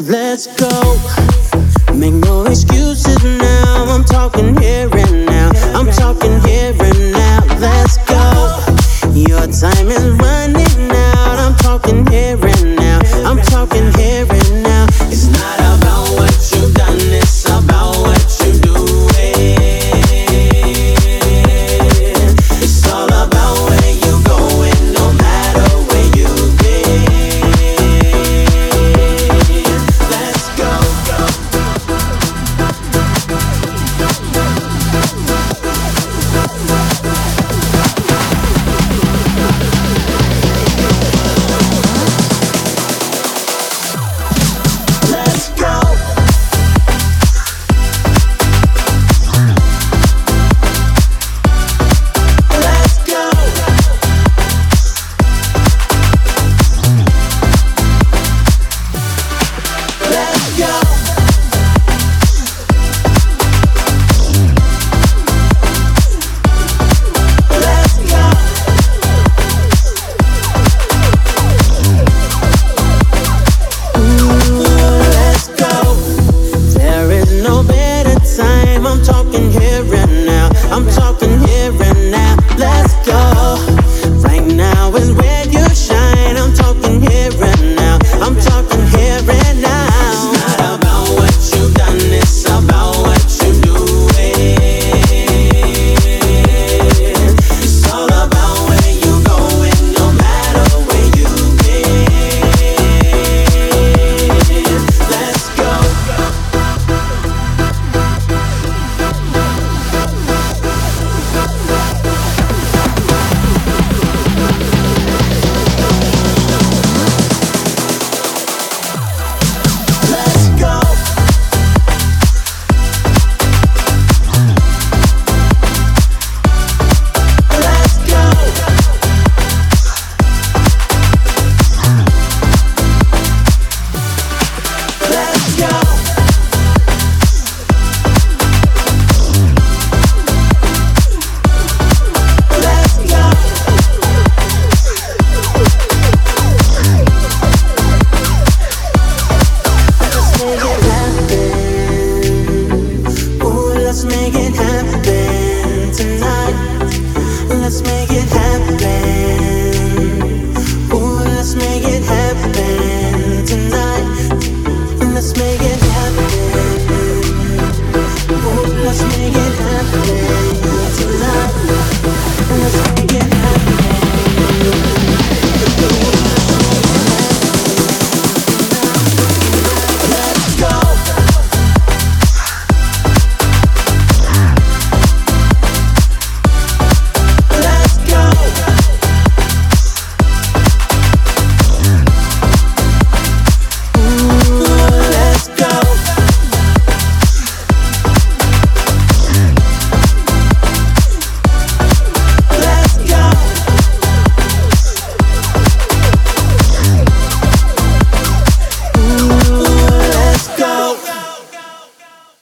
Let's go. Make no excuses now. I'm talking here and now. I'm talking. can. 夜夜。